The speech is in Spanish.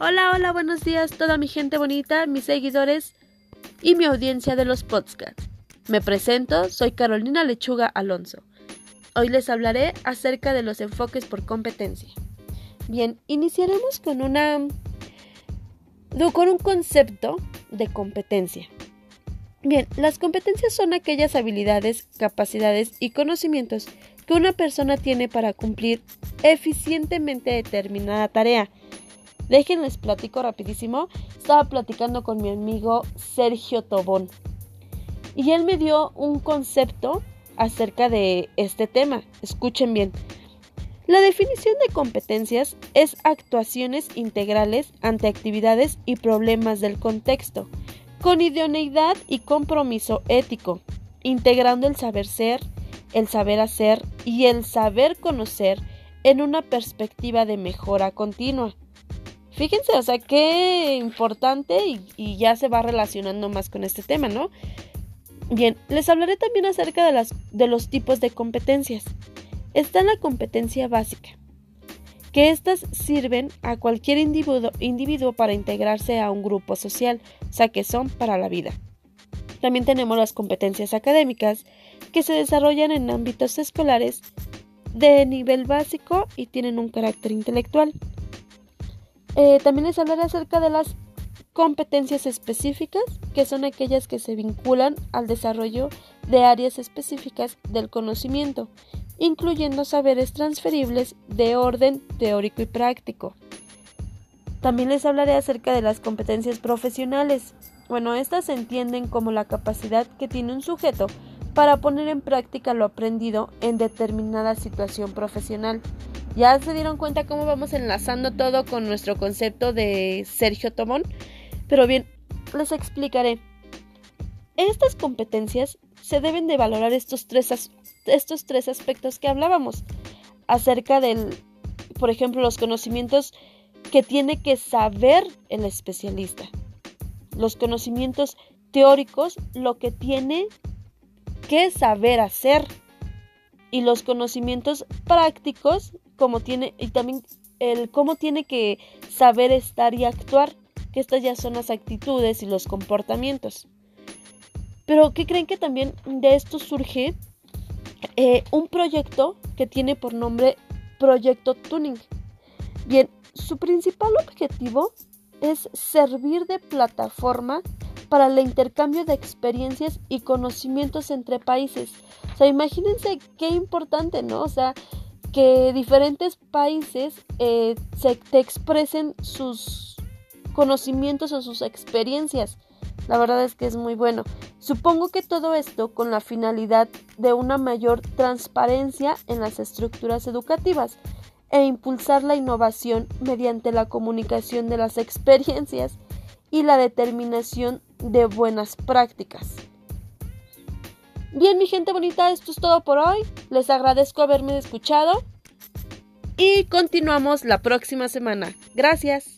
Hola, hola, buenos días, toda mi gente bonita, mis seguidores y mi audiencia de los podcasts. Me presento, soy Carolina Lechuga Alonso. Hoy les hablaré acerca de los enfoques por competencia. Bien, iniciaremos con una con un concepto de competencia. Bien, las competencias son aquellas habilidades, capacidades y conocimientos que una persona tiene para cumplir eficientemente determinada tarea Déjenles platico rapidísimo. Estaba platicando con mi amigo Sergio Tobón. Y él me dio un concepto acerca de este tema. Escuchen bien. La definición de competencias es actuaciones integrales ante actividades y problemas del contexto, con idoneidad y compromiso ético, integrando el saber ser, el saber hacer y el saber conocer en una perspectiva de mejora continua. Fíjense, o sea, qué importante y, ya se va relacionando más con este tema, ¿no? Bien, les hablaré también acerca de, los tipos de competencias. Está la competencia básica, que éstas sirven a cualquier individuo, individuo para integrarse a un grupo social, o sea, que son para la vida. También tenemos las competencias académicas, que se desarrollan en ámbitos escolares de nivel básico y tienen un carácter intelectual. Eh, también les hablaré acerca de las competencias específicas, que son aquellas que se vinculan al desarrollo de áreas específicas del conocimiento, incluyendo saberes transferibles de orden teórico y práctico. También les hablaré acerca de las competencias profesionales. Bueno, estas se entienden como la capacidad que tiene un sujeto para poner en práctica lo aprendido en determinada situación profesional ¿Ya se dieron cuenta cómo vamos enlazando todo con nuestro concepto de Sergio Tomón? Pero bien, les explicaré. Estas competencias se deben de valorar estos tres, estos tres aspectos que hablábamos acerca del, por ejemplo, los conocimientos que tiene que saber el especialista. Los conocimientos teóricos, lo que tiene que saber hacer. Y los conocimientos prácticos, como tiene, y también el cómo tiene que saber estar y actuar, que estas ya son las actitudes y los comportamientos. Pero ¿qué creen que también de esto surge eh, un proyecto que tiene por nombre Proyecto Tuning? Bien, su principal objetivo es servir de plataforma para el intercambio de experiencias y conocimientos entre países. O sea, imagínense qué importante, ¿no? O sea, que diferentes países eh, se, te expresen sus conocimientos o sus experiencias. La verdad es que es muy bueno. Supongo que todo esto con la finalidad de una mayor transparencia en las estructuras educativas e impulsar la innovación mediante la comunicación de las experiencias y la determinación de buenas prácticas. Bien, mi gente bonita, esto es todo por hoy. Les agradezco haberme escuchado y continuamos la próxima semana. Gracias.